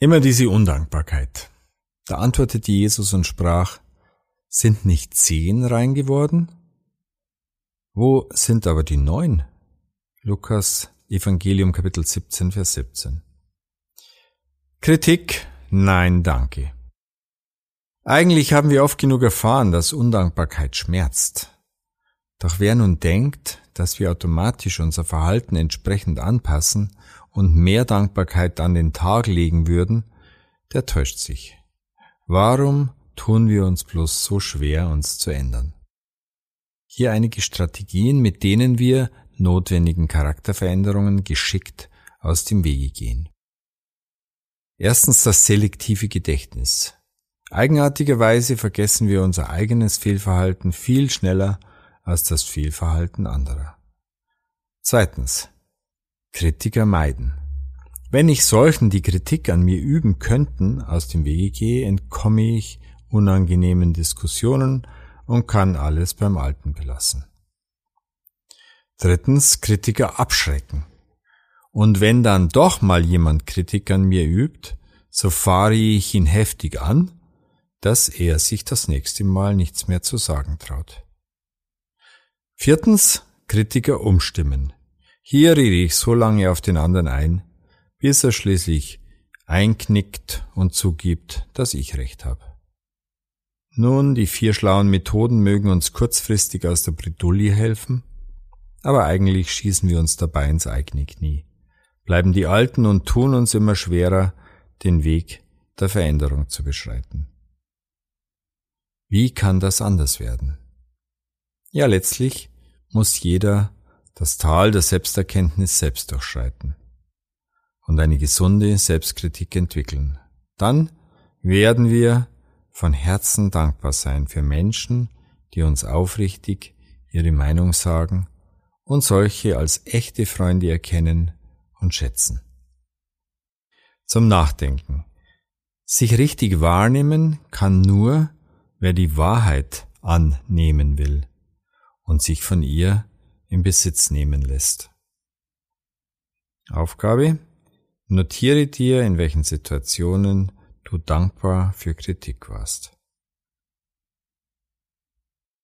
Immer diese Undankbarkeit. Da antwortete Jesus und sprach, sind nicht zehn rein geworden? Wo sind aber die neun? Lukas Evangelium Kapitel 17, Vers 17. Kritik? Nein, danke. Eigentlich haben wir oft genug erfahren, dass Undankbarkeit schmerzt. Doch wer nun denkt, dass wir automatisch unser Verhalten entsprechend anpassen und mehr Dankbarkeit an den Tag legen würden, der täuscht sich. Warum tun wir uns bloß so schwer, uns zu ändern? Hier einige Strategien, mit denen wir notwendigen Charakterveränderungen geschickt aus dem Wege gehen. Erstens das selektive Gedächtnis. Eigenartigerweise vergessen wir unser eigenes Fehlverhalten viel schneller als das Fehlverhalten anderer. Zweitens. Kritiker meiden. Wenn ich solchen, die Kritik an mir üben könnten, aus dem Wege gehe, entkomme ich unangenehmen Diskussionen und kann alles beim Alten belassen. Drittens, Kritiker abschrecken. Und wenn dann doch mal jemand Kritik an mir übt, so fahre ich ihn heftig an, dass er sich das nächste Mal nichts mehr zu sagen traut. Viertens, Kritiker umstimmen. Hier rede ich so lange auf den anderen ein, bis er schließlich einknickt und zugibt, dass ich recht habe. Nun, die vier schlauen Methoden mögen uns kurzfristig aus der Bredouille helfen, aber eigentlich schießen wir uns dabei ins eigene Knie, bleiben die Alten und tun uns immer schwerer, den Weg der Veränderung zu beschreiten. Wie kann das anders werden? Ja, letztlich muss jeder das Tal der Selbsterkenntnis selbst durchschreiten und eine gesunde Selbstkritik entwickeln. Dann werden wir von Herzen dankbar sein für Menschen, die uns aufrichtig ihre Meinung sagen und solche als echte Freunde erkennen und schätzen. Zum Nachdenken. Sich richtig wahrnehmen kann nur, wer die Wahrheit annehmen will und sich von ihr in Besitz nehmen lässt. Aufgabe. Notiere dir, in welchen Situationen du dankbar für Kritik warst.